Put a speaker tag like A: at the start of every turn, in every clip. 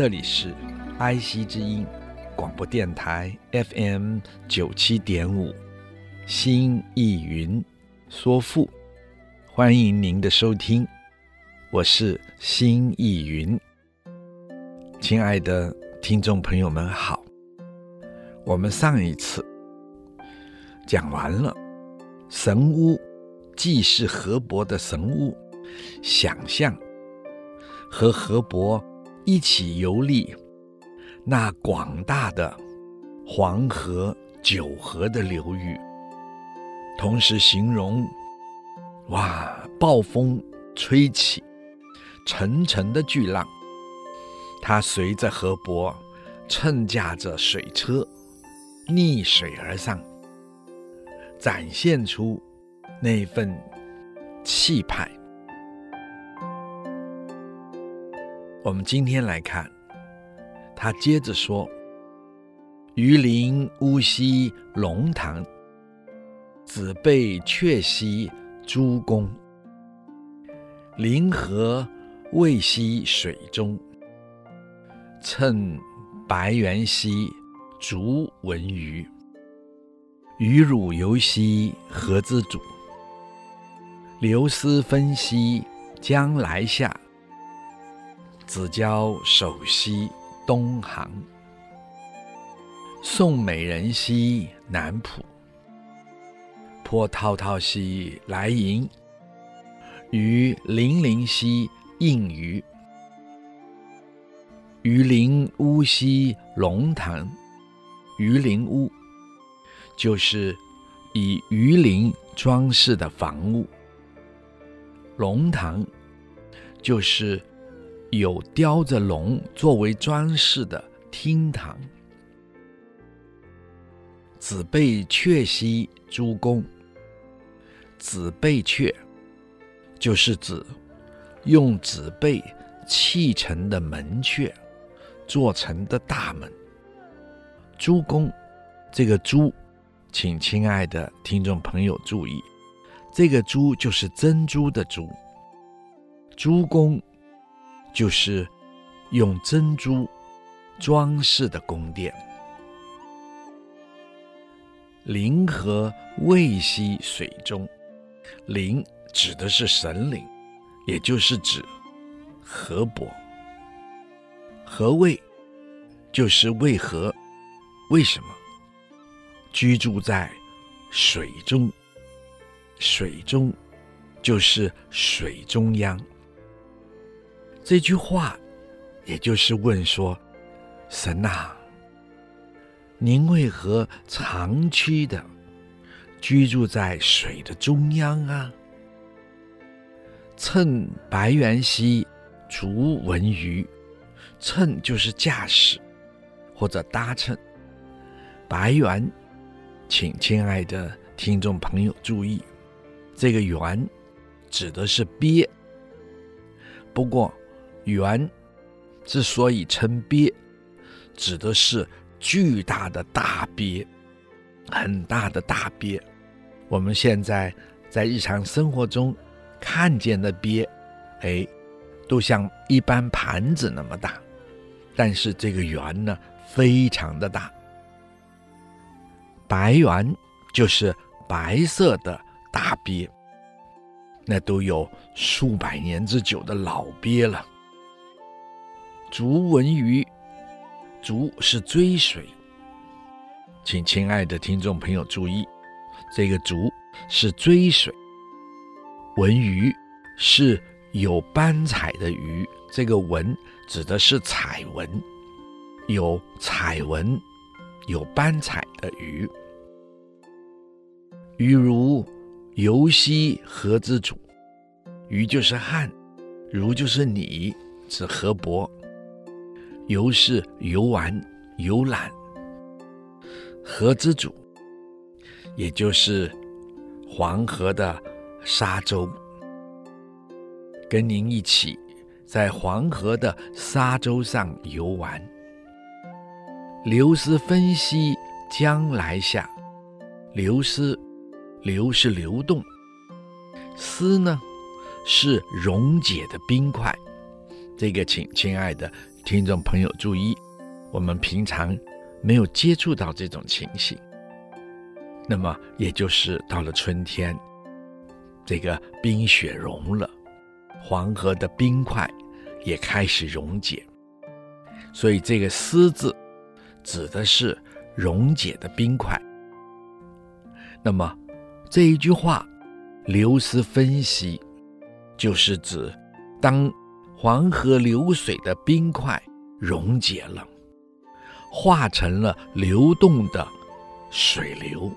A: 这里是爱惜之音广播电台 FM 九七点五，新艺云说赋，欢迎您的收听，我是新艺云。亲爱的听众朋友们好，我们上一次讲完了神屋，既是河伯的神屋，想象和河伯。一起游历那广大的黄河、九河的流域，同时形容哇，暴风吹起，层层的巨浪，它随着河伯乘驾着水车逆水而上，展现出那份气派。我们今天来看，他接着说：“鱼鳞乌溪龙塘，子贝阙兮诸公。临河渭兮水中，趁白猿兮逐文鱼。鱼乳游兮何之主，流丝分兮将来下。”子交首兮东航，宋美人兮南浦。波滔滔兮来迎，鱼鳞鳞兮应鱼。鱼鳞屋兮龙潭，鱼鳞屋就是以鱼鳞装饰的房屋，龙塘就是。有雕着龙作为装饰的厅堂。子贝阙兮诸公，子贝阙就是指用紫贝砌成的门阙，做成的大门。诸公，这个诸，请亲爱的听众朋友注意，这个诸就是珍珠的珠。诸公。就是用珍珠装饰的宫殿。灵河渭兮水中，灵指的是神灵，也就是指河伯。河渭就是渭河，为什么居住在水中？水中就是水中央。这句话，也就是问说：“神呐，您为何长期的居住在水的中央啊？乘白猿兮逐文鱼，乘就是驾驶或者搭乘。白猿，请亲爱的听众朋友注意，这个猿指的是鳖。不过。圆之所以称鳖，指的是巨大的大鳖，很大的大鳖。我们现在在日常生活中看见的鳖，哎，都像一般盘子那么大，但是这个圆呢，非常的大。白圆就是白色的大鳖，那都有数百年之久的老鳖了。竹文鱼，竹是追随，请亲爱的听众朋友注意，这个竹是追随，文鱼是有斑彩的鱼，这个文指的是彩纹，有彩纹、有斑彩的鱼。鱼如游兮河之主，鱼就是汉，如就是你，指河伯。游是游玩、游览。河之主，也就是黄河的沙洲，跟您一起在黄河的沙洲上游玩。流丝分析将来下，流失，流是流动，丝呢是溶解的冰块。这个，请亲爱的。听众朋友注意，我们平常没有接触到这种情形。那么，也就是到了春天，这个冰雪融了，黄河的冰块也开始溶解，所以这个“丝”字指的是溶解的冰块。那么这一句话“流丝分析”，就是指当。黄河流水的冰块溶解了，化成了流动的水流。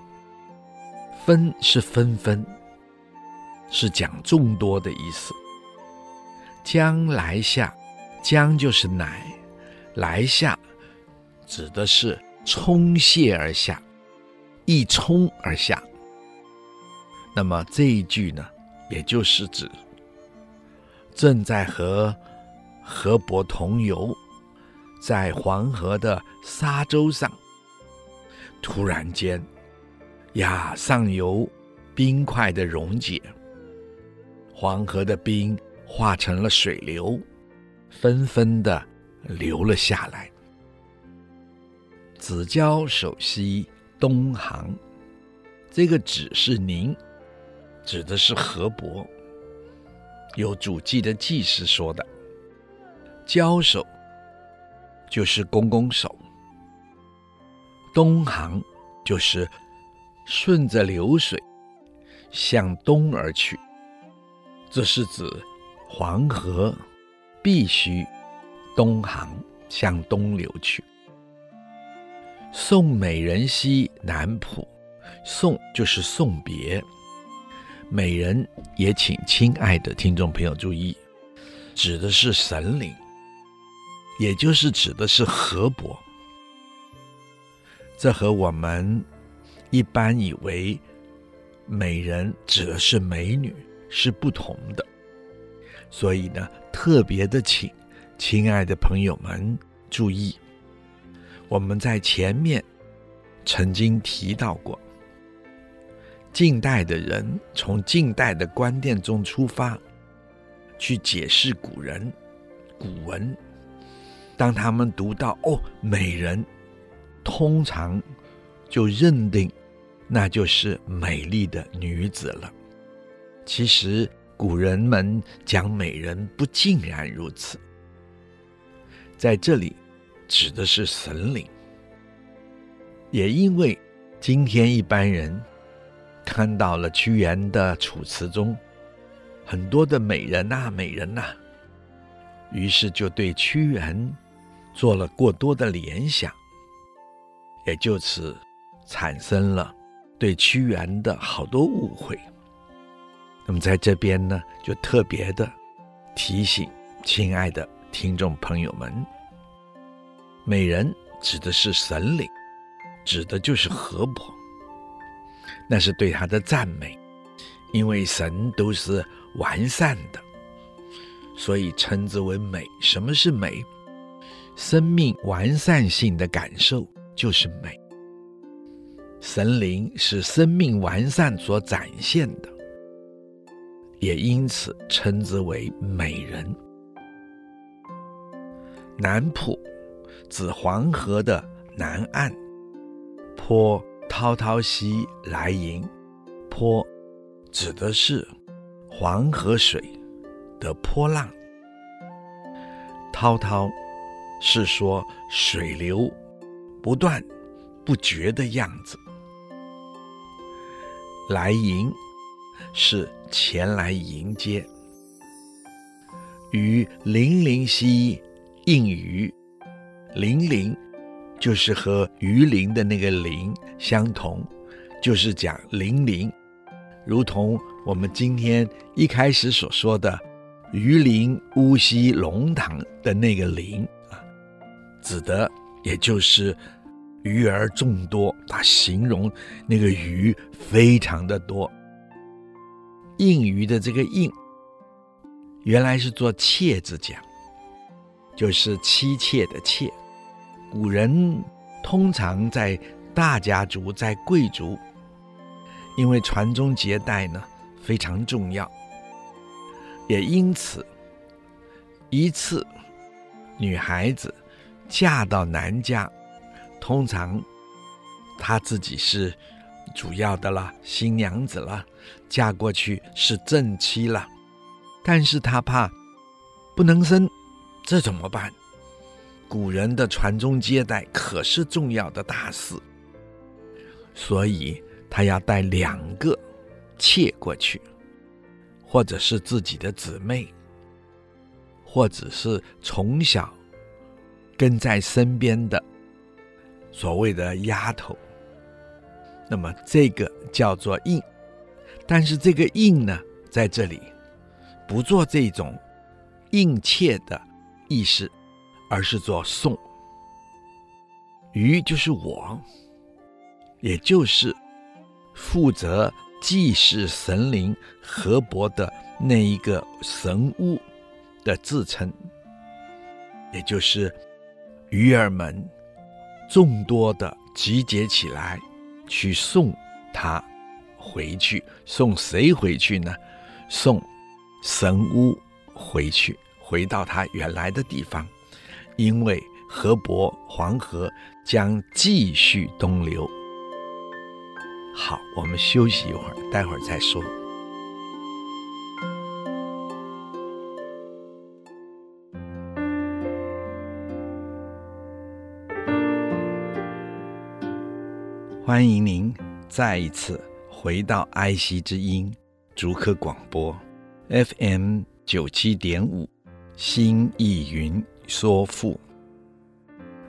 A: 分是纷纷，是讲众多的意思。将来下，将就是乃，来下指的是冲泻而下，一冲而下。那么这一句呢，也就是指。正在和河伯同游，在黄河的沙洲上，突然间，呀，上游冰块的溶解，黄河的冰化成了水流，纷纷的流了下来。子交首西东行，这个“子”是您，指的是河伯。有主祭的祭司说的：“交手就是拱拱手，东行就是顺着流水向东而去。这是指黄河必须东行向东流去。送美人兮南浦，送就是送别。”美人也请亲爱的听众朋友注意，指的是神灵，也就是指的是河伯。这和我们一般以为美人指的是美女是不同的，所以呢，特别的请亲爱的朋友们注意，我们在前面曾经提到过。近代的人从近代的观念中出发，去解释古人古文。当他们读到“哦，美人”，通常就认定那就是美丽的女子了。其实古人们讲美人不尽然如此，在这里指的是神灵。也因为今天一般人。看到了屈原的《楚辞》中很多的美人呐、美人呐、于是就对屈原做了过多的联想，也就此产生了对屈原的好多误会。那么在这边呢，就特别的提醒亲爱的听众朋友们，美人指的是神灵，指的就是河伯。那是对他的赞美，因为神都是完善的，所以称之为美。什么是美？生命完善性的感受就是美。神灵是生命完善所展现的，也因此称之为美人。南浦指黄河的南岸，坡。滔滔兮来迎，波指的是黄河水的波浪。滔滔是说水流不断不绝的样子。来迎是前来迎接。与零零兮应鱼，零零。就是和鱼鳞的那个鳞相同，就是讲鳞鳞，如同我们今天一开始所说的“鱼鳞乌溪龙塘”的那个“鳞”啊，指的也就是鱼儿众多，它形容那个鱼非常的多。应鱼的这个“应”，原来是做“妾”字讲，就是妻妾的“妾”。古人通常在大家族、在贵族。因为传宗接代呢非常重要，也因此，一次女孩子嫁到男家，通常她自己是主要的了，新娘子了，嫁过去是正妻了，但是她怕不能生，这怎么办？古人的传宗接代可是重要的大事，所以。他要带两个妾过去，或者是自己的姊妹，或者是从小跟在身边的所谓的丫头。那么这个叫做应，但是这个应呢，在这里不做这种应妾的意思，而是做送。鱼就是我，也就是。负责祭祀神灵河伯的那一个神巫的自称，也就是鱼儿们众多的集结起来，去送他回去。送谁回去呢？送神巫回去，回到他原来的地方，因为河伯黄河将继续东流。好，我们休息一会儿，待会儿再说。欢迎您再一次回到爱惜之音竹科广播 FM 九七点五，心意云说赋。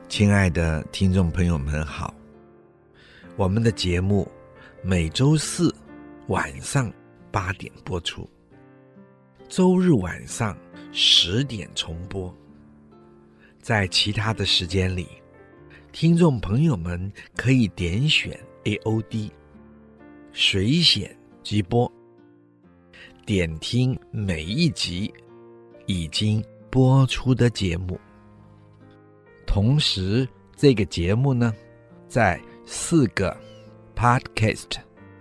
A: 亲爱的听众朋友们好，我们的节目。每周四晚上八点播出，周日晚上十点重播。在其他的时间里，听众朋友们可以点选 AOD 水选即播，点听每一集已经播出的节目。同时，这个节目呢，在四个。Podcast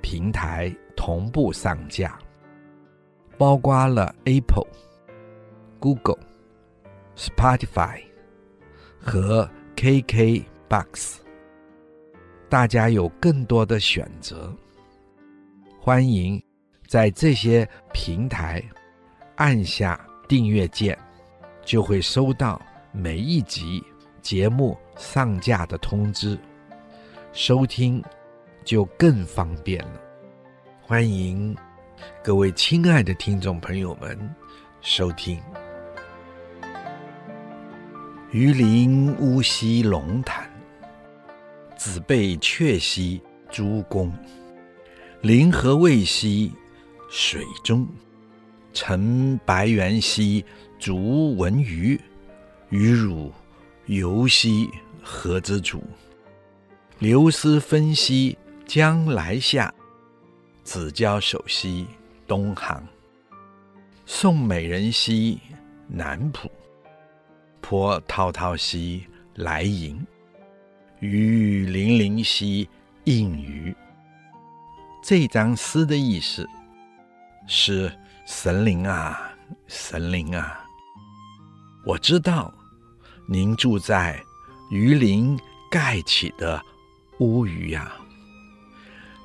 A: 平台同步上架，包括了 Apple、Google、Spotify 和 KKBox，大家有更多的选择。欢迎在这些平台按下订阅键，就会收到每一集节目上架的通知，收听。就更方便了。欢迎各位亲爱的听众朋友们收听《鱼鳞乌溪龙潭》，子备阙兮诸公，临河未兮水中，乘白猿兮逐文鱼，鱼乳游兮何之主，流丝纷兮。将来下，子交首兮东航。宋美人兮南浦，波滔滔兮来迎。鱼鳞鳞兮应鱼。这张诗的意思是：神灵啊，神灵啊，我知道您住在鱼鳞盖起的乌鱼呀。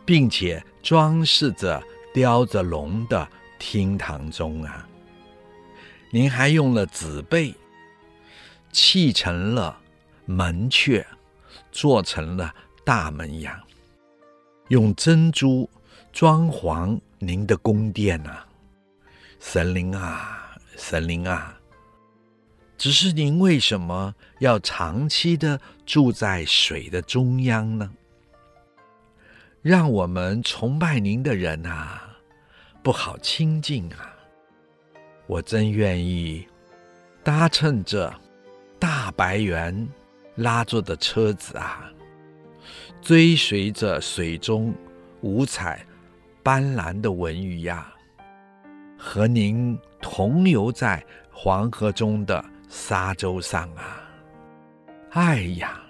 A: 并且装饰着雕着龙的厅堂中啊，您还用了紫贝砌成了门阙，做成了大门牙，用珍珠装潢您的宫殿啊，神灵啊，神灵啊！只是您为什么要长期的住在水的中央呢？让我们崇拜您的人啊，不好亲近啊！我真愿意搭乘着大白猿拉着的车子啊，追随着水中五彩斑斓的文鱼呀，和您同游在黄河中的沙洲上啊！哎呀，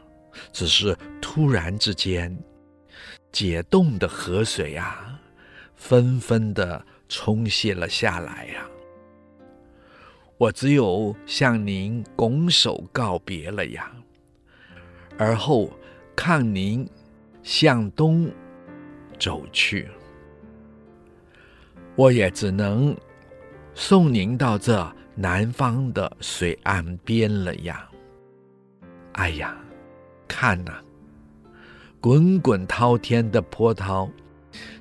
A: 只是突然之间，解冻的河水呀，纷纷的冲泻了下来呀。我只有向您拱手告别了呀，而后看您向东走去，我也只能送您到这南方的水岸边了呀。哎呀，看呐、滚滚滔天的波涛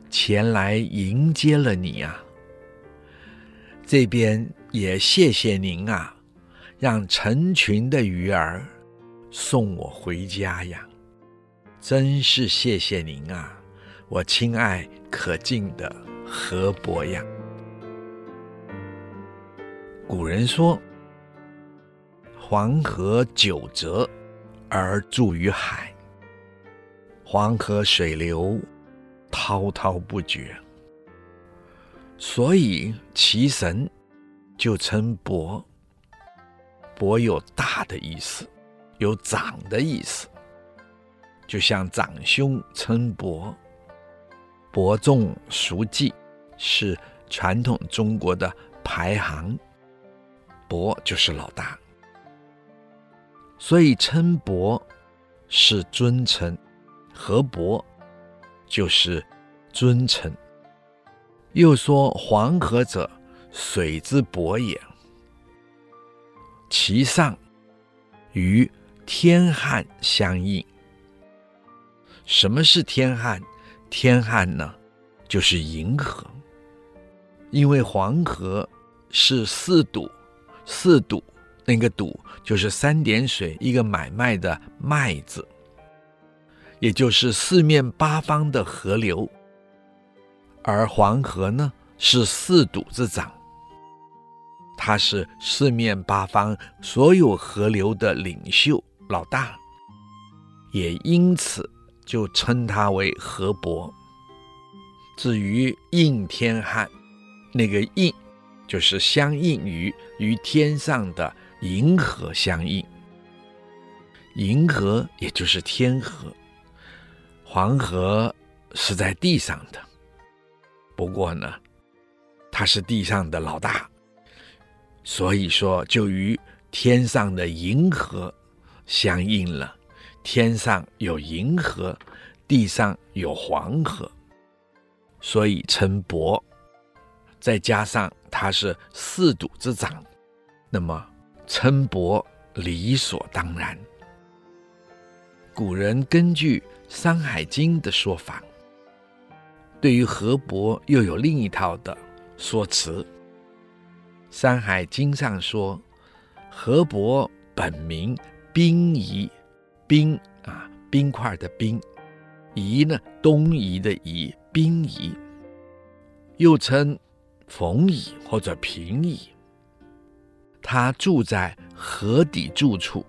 A: 前来迎接了你啊！这边也谢谢您啊，让成群的鱼儿送我回家呀！真是谢谢您啊，我亲爱可敬的河伯呀！古人说：“黄河九折。”而注于海，黄河水流滔滔不绝，所以其神就称伯。伯有大的意思，有长的意思，就像长兄称伯。伯仲叔季是传统中国的排行，伯就是老大。所以称伯是尊称，河伯就是尊称。又说黄河者，水之伯也。其上与天汉相应。什么是天汉？天汉呢，就是银河。因为黄河是四堵，四堵。那个堵就是三点水一个买卖的卖字，也就是四面八方的河流。而黄河呢，是四堵之长，它是四面八方所有河流的领袖老大，也因此就称它为河伯。至于应天汉，那个应就是相应于与天上的。银河相应，银河也就是天河，黄河是在地上的。不过呢，它是地上的老大，所以说就与天上的银河相应了。天上有银河，地上有黄河，所以称伯。再加上它是四堵之长，那么。称伯理所当然。古人根据《山海经》的说法，对于河伯又有另一套的说辞。《山海经》上说，河伯本名冰夷，冰啊，冰块的冰，夷呢，东夷的夷，冰夷，又称冯夷或者平夷。他住在河底住处，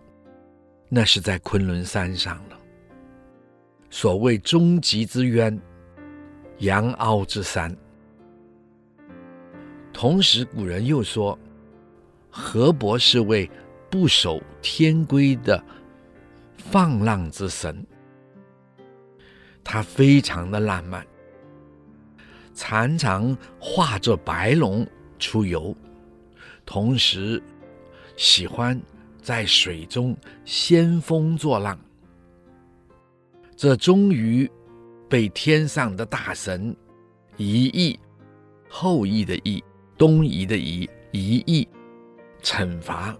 A: 那是在昆仑山上了。所谓终极之渊，阳凹之山。同时，古人又说，河伯是位不守天规的放浪之神。他非常的浪漫，常常化作白龙出游。同时，喜欢在水中掀风作浪，这终于被天上的大神夷翼（后羿的羿，东夷的夷，夷翼）惩罚，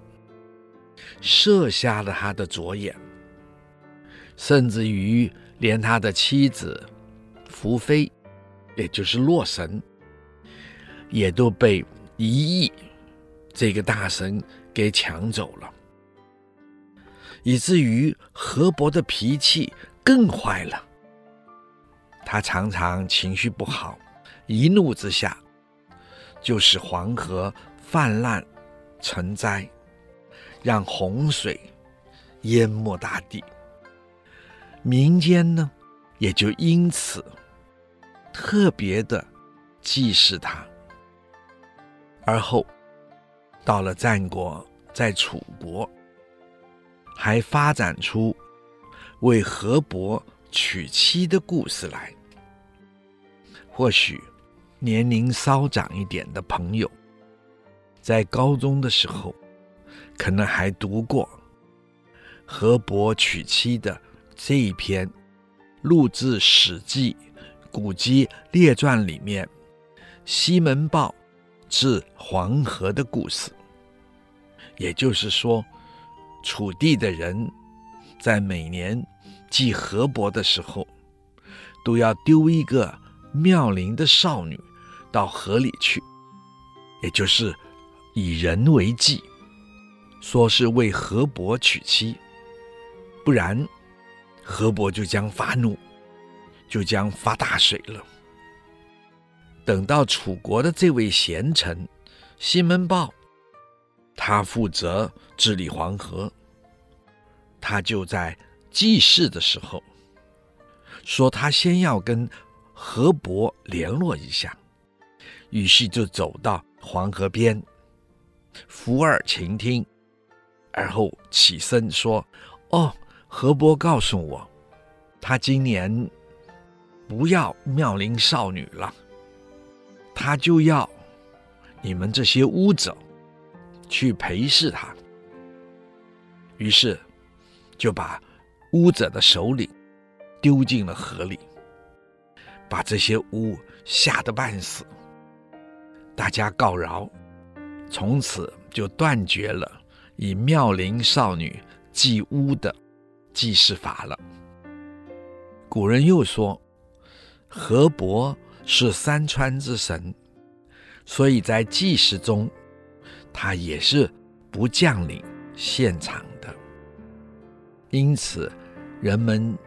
A: 射瞎了他的左眼，甚至于连他的妻子福妃，也就是洛神，也都被一亿。这个大神给抢走了，以至于河伯的脾气更坏了。他常常情绪不好，一怒之下就使黄河泛滥成灾，让洪水淹没大地。民间呢，也就因此特别的祭祀他。而后到了战国，在楚国，还发展出为河伯娶妻的故事来。或许年龄稍长一点的朋友，在高中的时候，可能还读过河伯娶妻的这一篇，录自《史记·古籍列传》里面，西门豹。治黄河的故事，也就是说，楚地的人在每年祭河伯的时候，都要丢一个妙龄的少女到河里去，也就是以人为祭，说是为河伯娶妻，不然河伯就将发怒，就将发大水了。等到楚国的这位贤臣西门豹，他负责治理黄河，他就在祭祀的时候说，他先要跟河伯联络一下，于是就走到黄河边，伏耳倾听，而后起身说：“哦，河伯告诉我，他今年不要妙龄少女了。”他就要你们这些巫者去陪侍他，于是就把巫者的首领丢进了河里，把这些巫吓得半死。大家告饶，从此就断绝了以妙龄少女祭巫的祭祀法了。古人又说，河伯。是山川之神，所以在祭祀中，他也是不降临现场的。因此，人们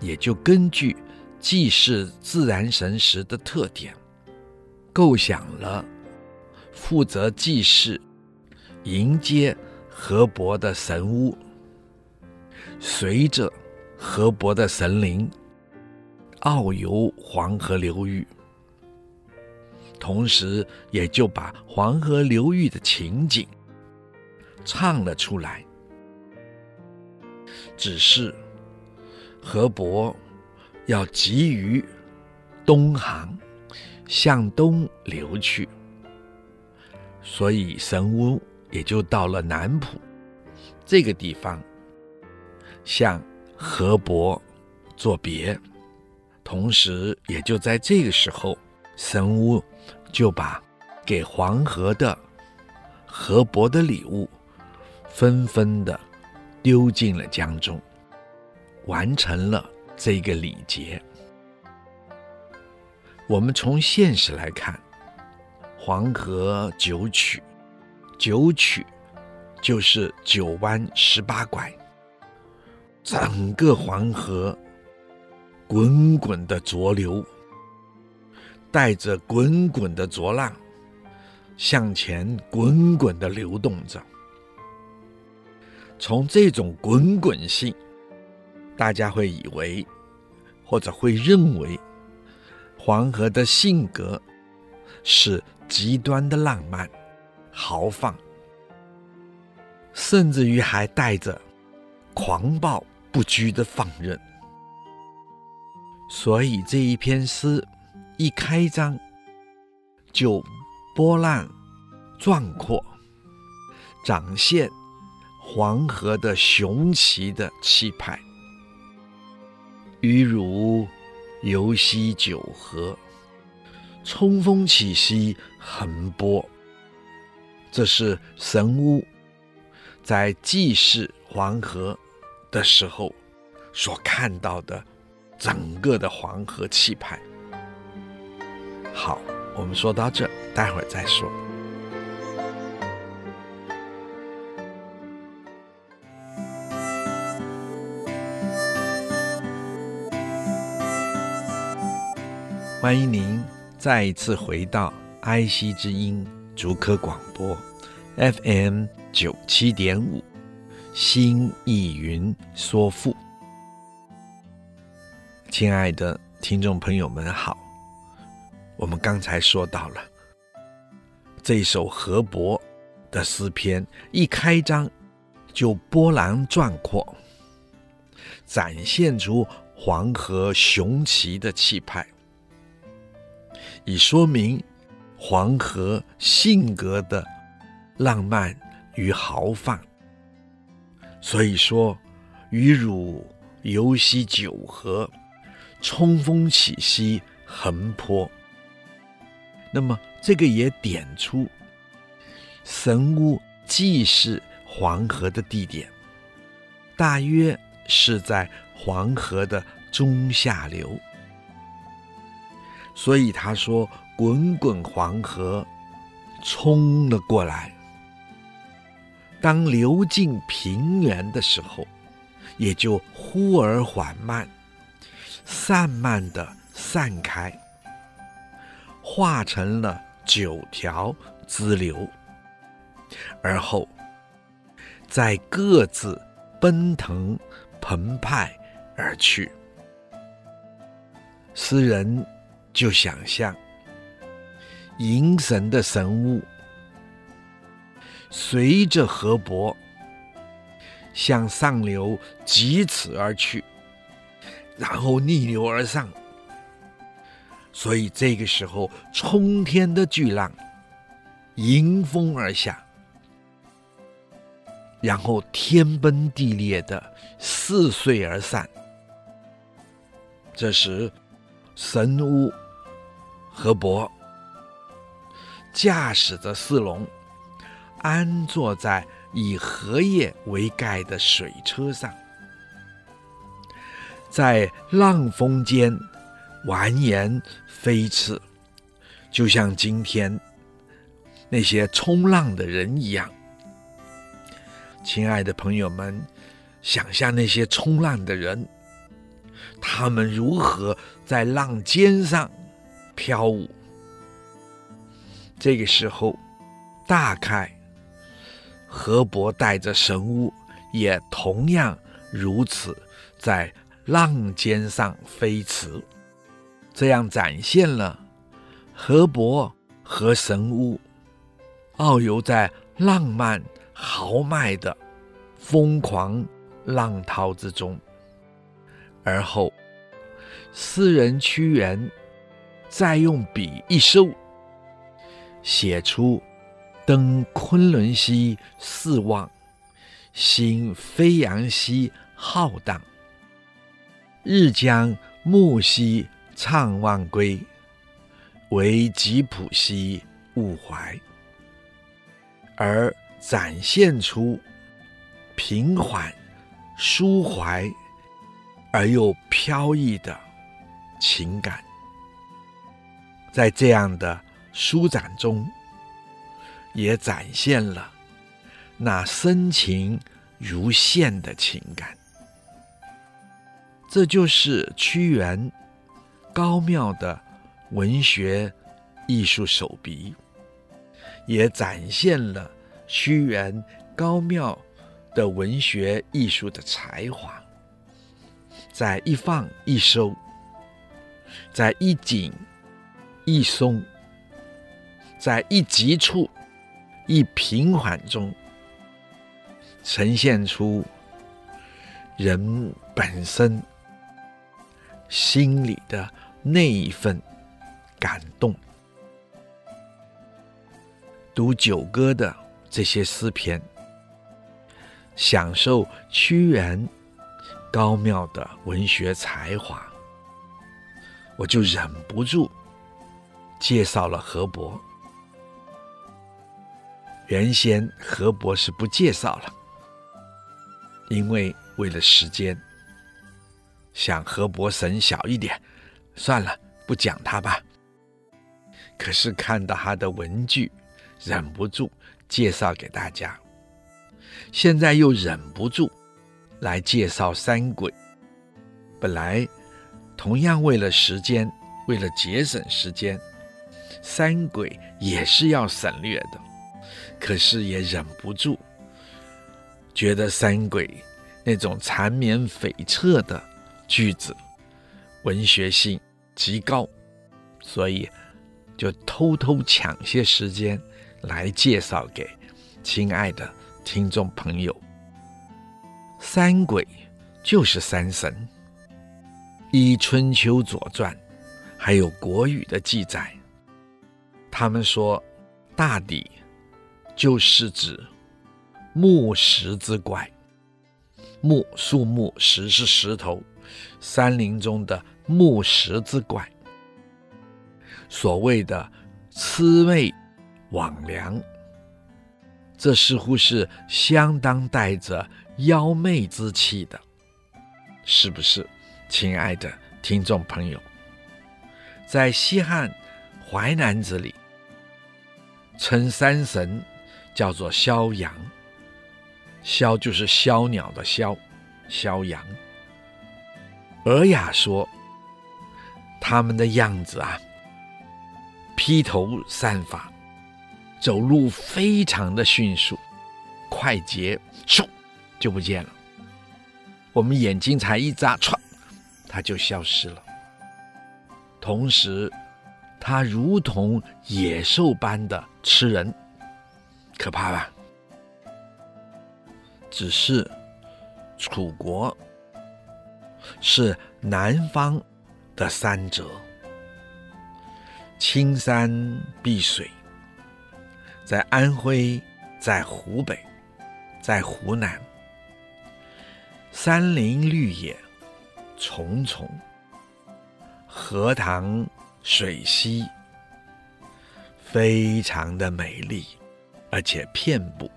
A: 也就根据祭祀自然神时的特点，构想了负责祭祀、迎接河伯的神屋，随着河伯的神灵遨游黄河流域。同时，也就把黄河流域的情景唱了出来。只是河伯要急于东航，向东流去，所以神巫也就到了南浦这个地方，向河伯作别。同时，也就在这个时候，神巫。就把给黄河的河伯的礼物，纷纷的丢进了江中，完成了这个礼节。我们从现实来看，黄河九曲，九曲就是九弯十八拐，整个黄河滚滚的浊流。带着滚滚的浊浪，向前滚滚的流动着。从这种滚滚性，大家会以为，或者会认为，黄河的性格是极端的浪漫、豪放，甚至于还带着狂暴不羁的放任。所以这一篇诗。一开张就波浪壮阔，展现黄河的雄奇的气派。鱼如游兮九河，冲锋起兮横波。这是神巫在祭祀黄河的时候所看到的整个的黄河气派。好，我们说到这，待会儿再说。欢迎您再一次回到爱惜之音竹科广播 FM 九七点五，心意云说赋。亲爱的听众朋友们好，我们刚才说到了这首河伯的诗篇，一开章就波澜壮阔，展现出黄河雄奇的气派，以说明黄河性格的浪漫与豪放。所以说，与汝游兮九河，冲锋起兮横坡。那么，这个也点出神屋祭祀黄河的地点，大约是在黄河的中下流。所以他说：“滚滚黄河冲了过来。”当流进平原的时候，也就忽而缓慢，散漫地散开，化成了九条支流，而后再各自奔腾澎湃而去。诗人就想象迎神的神物。随着河伯向上流疾驰而去，然后逆流而上，所以这个时候冲天的巨浪迎风而下，然后天崩地裂的四碎而散。这时，神巫河伯驾驶着四龙。安坐在以荷叶为盖的水车上，在浪峰间蜿蜒飞驰，就像今天那些冲浪的人一样。亲爱的朋友们，想象那些冲浪的人，他们如何在浪尖上飘舞？这个时候，大概。河伯带着神物，也同样如此，在浪尖上飞驰，这样展现了河伯和神巫遨游在浪漫豪迈的疯狂浪涛之中。而后，诗人屈原再用笔一收，写出。登昆仑兮四望，心飞扬兮浩荡。日将暮兮怅忘归，惟吉普兮勿怀。而展现出平缓、舒怀而又飘逸的情感，在这样的舒展中。也展现了那深情如线的情感，这就是屈原高妙的文学艺术手笔，也展现了屈原高妙的文学艺术的才华，在一放一收，在一紧一松，在一急处。一平缓中，呈现出人本身心里的那一份感动。读九歌的这些诗篇，享受屈原高妙的文学才华，我就忍不住介绍了河伯。原先河伯是不介绍了，因为为了时间，想河伯神小一点，算了，不讲他吧。可是看到他的文具，忍不住介绍给大家。现在又忍不住来介绍三鬼。本来同样为了时间，为了节省时间，三鬼也是要省略的，可是也忍不住觉得三鬼那种缠绵悱恻的句子文学性极高，所以就偷偷抢些时间来介绍给亲爱的听众朋友。三鬼就是三神。依《春秋左传》还有《国语》的记载，他们说，大抵就是指木石之怪。木树木，石是石头，山林中的木石之怪。所谓的魑魅魍魉，这似乎是相当带着妖媚之气的，是不是？亲爱的听众朋友，在西汉《淮南子》里，称山神叫做萧阳。萧就是枭鸟的萧，萧阳。尔雅说，他们的样子啊，披头散发，走路非常的迅速、快捷，咻就不见了。我们眼睛才一眨，唰。他就消失了。同时，他如同野兽般的吃人，可怕吧？只是楚国是南方的三泽，青山碧水，在安徽，在湖北，在湖南，山林绿野。重重，荷塘水溪，非常的美丽，而且遍布，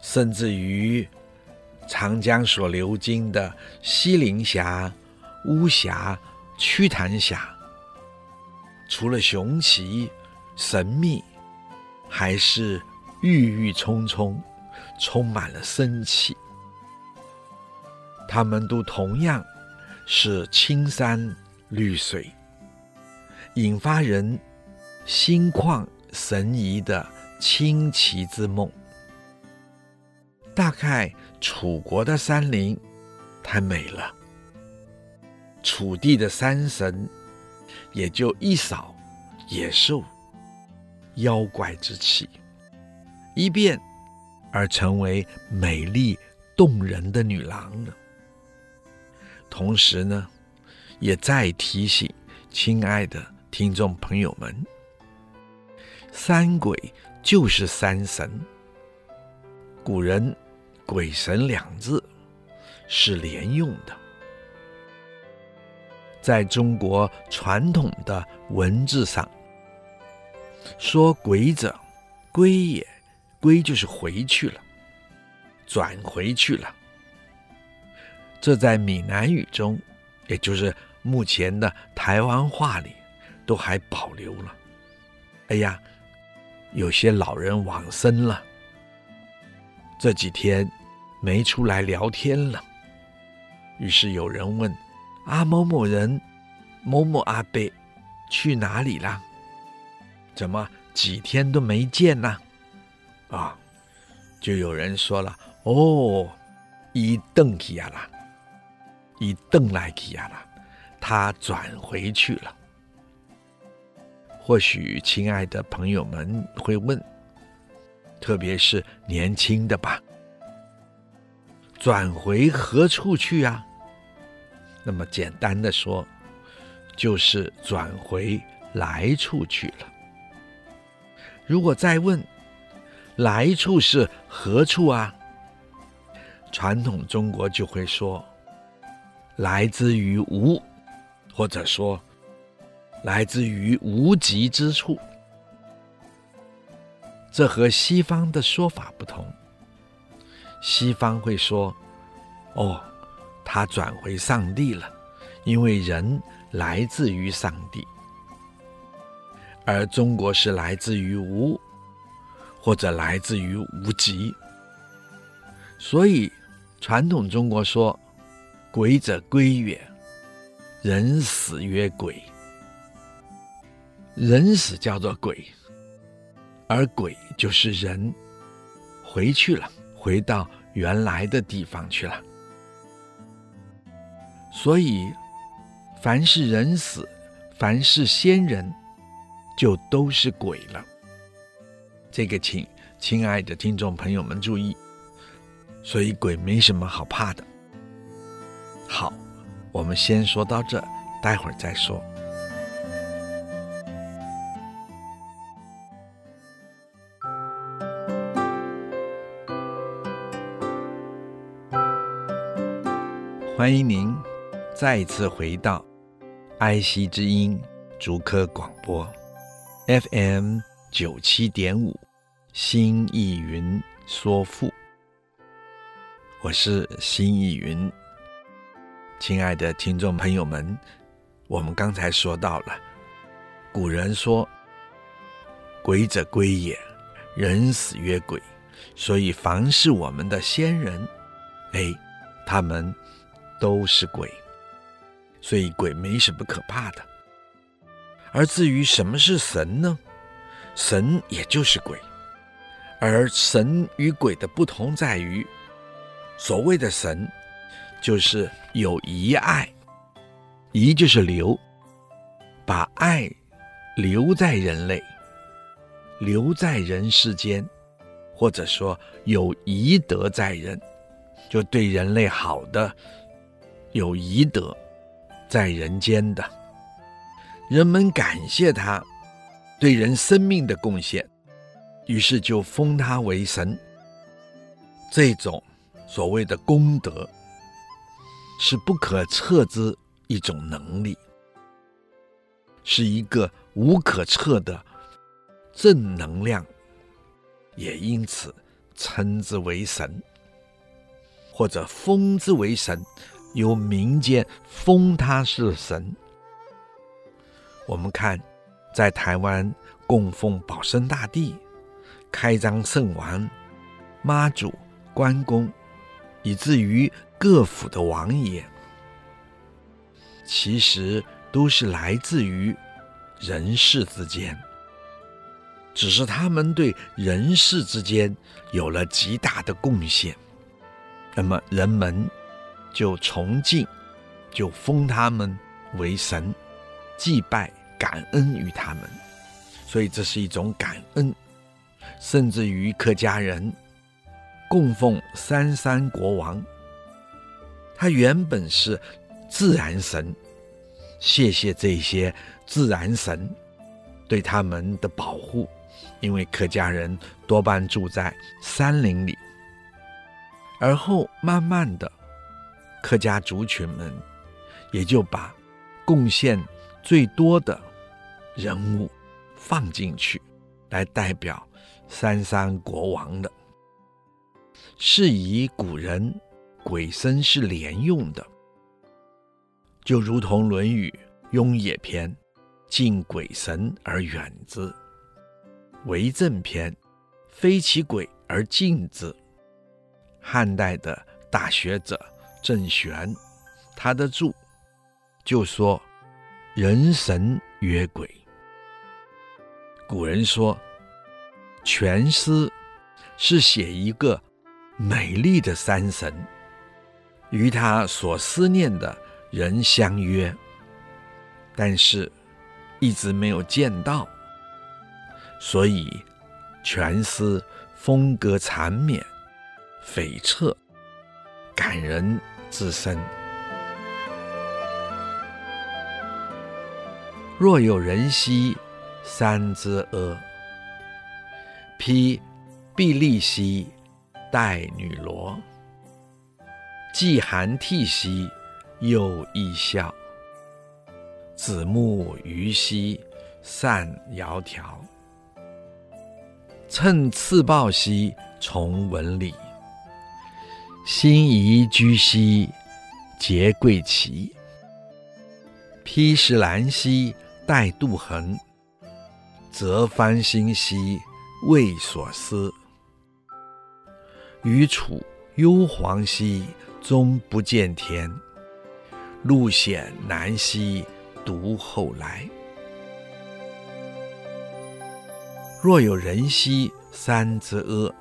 A: 甚至于长江所流经的西陵峡、巫峡、瞿潭峡，除了雄奇神秘，还是郁郁葱葱，充满了生气。他们都同样是青山绿水，引发人心旷神怡的清奇之梦。大概楚国的山林太美了，楚地的山神也就一扫野兽、妖怪之气，一变而成为美丽动人的女郎了。同时呢，也再提醒亲爱的听众朋友们，三鬼就是三神。古人“鬼神”两字是连用的，在中国传统的文字上，说“鬼者，归也”，归就是回去了，转回去了。这在闽南语中，也就是目前的台湾话里，都还保留了。哎呀，有些老人往生了，这几天没出来聊天了。于是有人问：“啊，某某人，某某阿伯去哪里啦？怎么几天都没见呢？”啊，就有人说了：“哦，一邓起呀啦。”伊邓来提亚了，他转回去了。或许亲爱的朋友们会问，特别是年轻的吧，转回何处去啊？那么简单的说，就是转回来处去了。如果再问，来处是何处啊？传统中国就会说。来自于无，或者说来自于无极之处。这和西方的说法不同。西方会说：“哦，他转回上帝了，因为人来自于上帝。”而中国是来自于无，或者来自于无极。所以传统中国说。鬼者归也，人死曰鬼。人死叫做鬼，而鬼就是人回去了，回到原来的地方去了。所以，凡是人死，凡是仙人，就都是鬼了。这个，请亲爱的听众朋友们注意。所以鬼没什么好怕的。好，我们先说到这，待会儿再说。欢迎您再次回到爱惜之音竹科广播。FM 九七点五，新意云说赋。我是辛义云，亲爱的听众朋友们，我们刚才说到了，古人说“鬼者归也，人死曰鬼”，所以凡是我们的先人，哎，他们都是鬼，所以鬼没什么可怕的。而至于什么是神呢？神也就是鬼，而神与鬼的不同在于。所谓的神，就是有遗爱，遗就是留，把爱留在人类，留在人世间，或者说有遗德在人，就对人类好的，有遗德在人间的，人们感谢他对人生命的贡献，于是就封他为神。这种。所谓的功德，是不可测之一种能力，是一个无可测的正能量，也因此称之为神，或者封之为神，由民间封他是神。我们看，在台湾供奉保生大帝、开漳圣王、妈祖、关公。以至于各府的王爷，其实都是来自于人世之间，只是他们对人世之间有了极大的贡献，那么人们就崇敬，就封他们为神，祭拜感恩于他们，所以这是一种感恩，甚至于客家人。供奉三山国王，他原本是自然神，谢谢这些自然神对他们的保护，因为客家人多半住在山林里。而后慢慢的，客家族群们也就把贡献最多的人物放进去，来代表三山国王的。是以古人鬼神是连用的，就如同《论语·雍也篇》“敬鬼神而远之”，《为政篇》“非其鬼而敬之”。汉代的大学者郑玄，他的注就说：“人神曰鬼。”古人说，全诗是写一个。美丽的山神，与他所思念的人相约，但是一直没有见到，所以全诗风格缠绵、悱恻、感人至深。若有人兮山之阿，披薜荔兮。带女萝，既含涕兮，又亦笑。子木鱼兮，善窈窕。乘赤豹兮，从文礼。辛夷居兮，结贵奇。披石兰兮，带杜衡。泽翻新兮，谓所思。余处幽篁兮，终不见天。路险难兮，独后来。若有人兮，三之阿。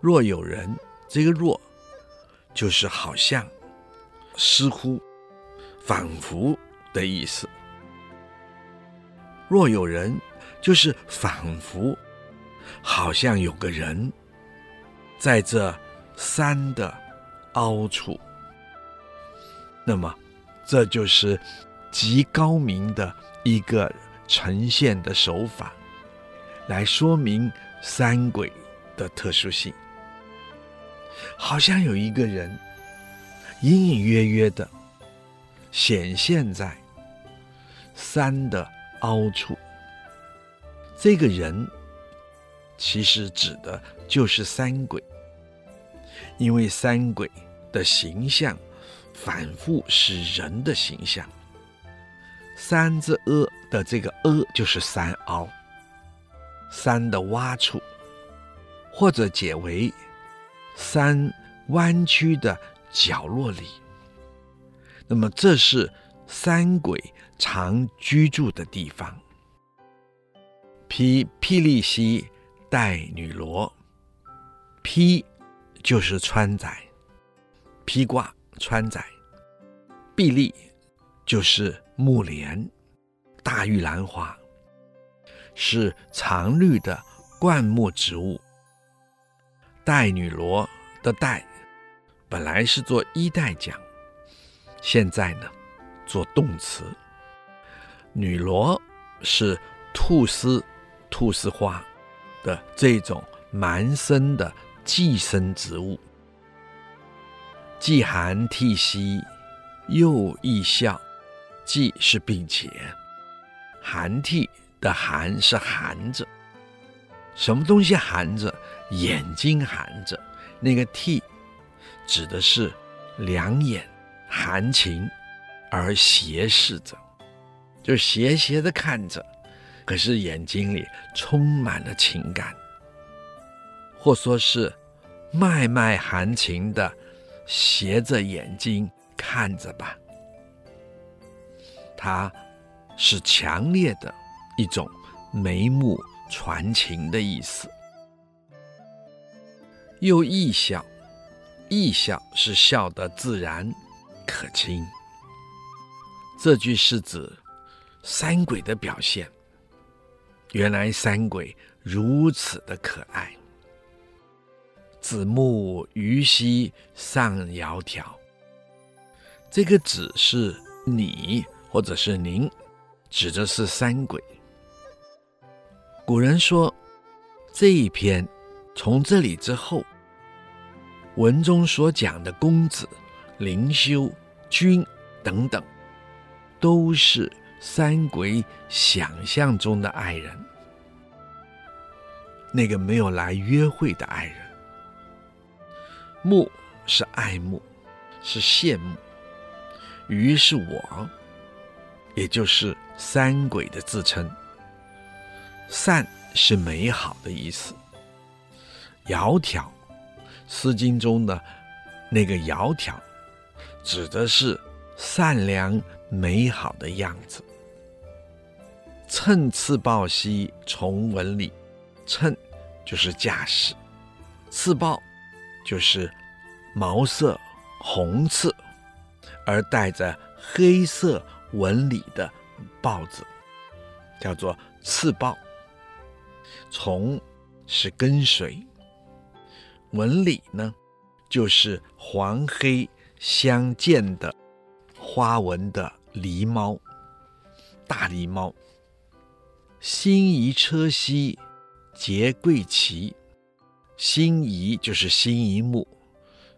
A: 若有人，这个若就是好像、似乎、仿佛的意思。若有人，就是仿佛好像有个人在这山的凹处。那么，这就是极高明的一个呈现的手法，来说明山鬼的特殊性。好像有一个人隐隐约约的显现在山的凹处，这个人其实指的就是山鬼，因为山鬼的形象反复是人的形象。山之阿的这个阿就是山凹，山的洼处，或者解为。山弯曲的角落里，那么这是山鬼常居住的地方。披霹雳兮带女罗，披就是穿载，披挂穿载。碧丽就是木莲，大玉兰花，是常绿的灌木植物。带女罗的带，本来是做衣带讲，现在呢，做动词。女罗是菟丝、菟丝花的这种蛮生的寄生植物。既含涕兮，又易笑。既是并且，含涕的含是含着。什么东西含着？眼睛含着，那个涕，指的是两眼含情而斜视着，就斜斜的看着，可是眼睛里充满了情感，或说是脉脉含情的斜着眼睛看着吧。它是强烈的一种眉目。传情的意思，又意笑，意笑是笑得自然可亲。这句是指山鬼的表现。原来山鬼如此的可爱。子木鱼兮上窈窕，这个子是你或者是您，指的是山鬼。古人说，这一篇从这里之后，文中所讲的公子、灵修、君等等，都是山鬼想象中的爱人，那个没有来约会的爱人。慕是爱慕，是羡慕；鱼是我，也就是山鬼的自称。善是美好的意思。窈窕，《诗经》中的那个窈窕，指的是善良美好的样子。乘刺豹兮从文里，乘就是驾驶，刺豹就是毛色红刺而带着黑色纹理的豹子，叫做刺豹。从是跟随，纹理呢，就是黄黑相间的花纹的狸猫，大狸猫。辛夷车兮结桂旗，辛夷就是辛夷木，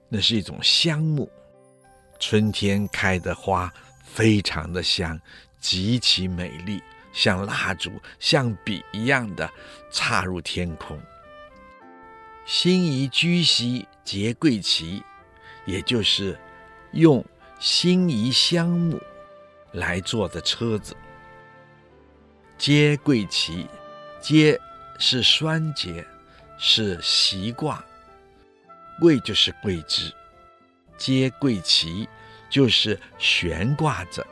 A: 那是一种香木，春天开的花非常的香，极其美丽。像蜡烛、像笔一样的插入天空。辛夷居兮结桂旗，也就是用辛夷香木来做的车子。结桂旗，结是栓结，是席挂，桂就是桂枝，结桂旗就是悬挂着，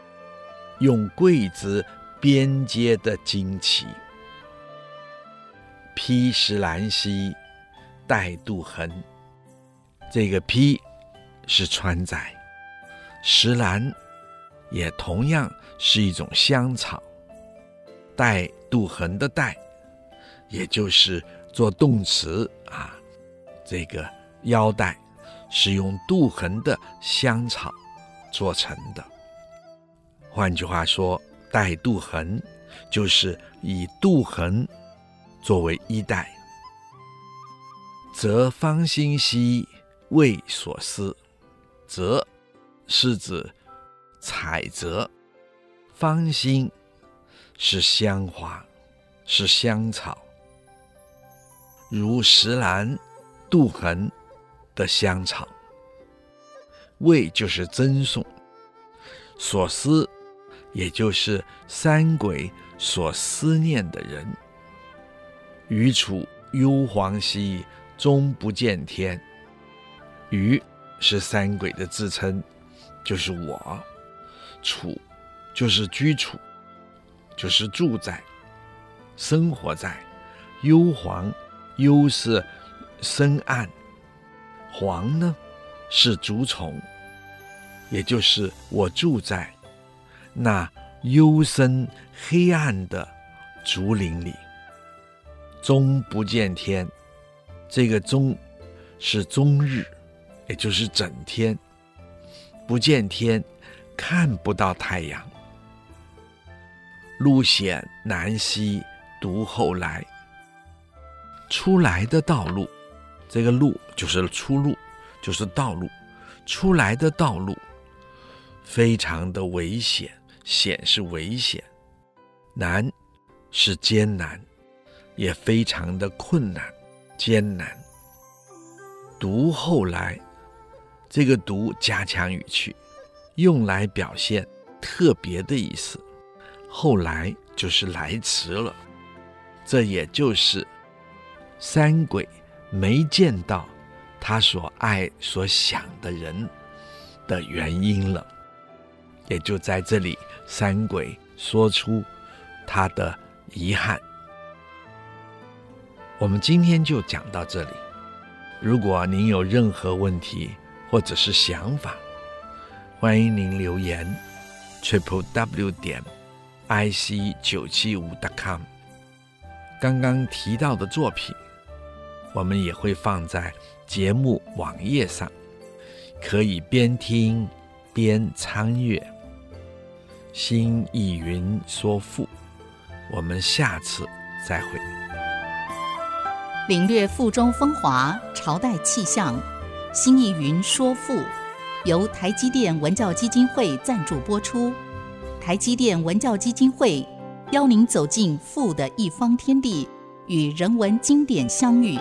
A: 用桂子。边界的惊奇，披石兰兮，带杜衡。这个披是川仔，石兰也同样是一种香草。带杜衡的带，也就是做动词啊，这个腰带是用杜衡的香草做成的。换句话说，带杜衡就是以杜衡作为衣带。则芳馨兮为所思，则是指采择，芳馨是香花，是香草，如石兰、杜衡的香草。为就是赠送，所思。也就是三鬼所思念的人。余处幽篁兮，终不见天。余是三鬼的自称，就是我。处就是居处，就是住在、生活在。幽篁，幽是深暗，篁呢是竹丛，也就是我住在。那幽深黑暗的竹林里，终不见天。这个终是终日，也就是整天。不见天，看不到太阳。路险难兮，独后来。出来的道路，这个路就是出路，就是道路。出来的道路非常的危险。险是危险，难是艰难，也非常的困难艰难。读后来，这个读加强语气，用来表现特别的意思。后来就是来迟了，这也就是三鬼没见到他所爱所想的人的原因了。也就在这里，三鬼说出他的遗憾。我们今天就讲到这里。如果您有任何问题或者是想法，欢迎您留言：triple w 点 ic 九七五点 com。刚刚提到的作品，我们也会放在节目网页上，可以边听边参阅。新意云说赋，我们下次再会。
B: 领略赋中风华，朝代气象。新意云说赋，由台积电文教基金会赞助播出。台积电文教基金会邀您走进赋的一方天地，与人文经典相遇。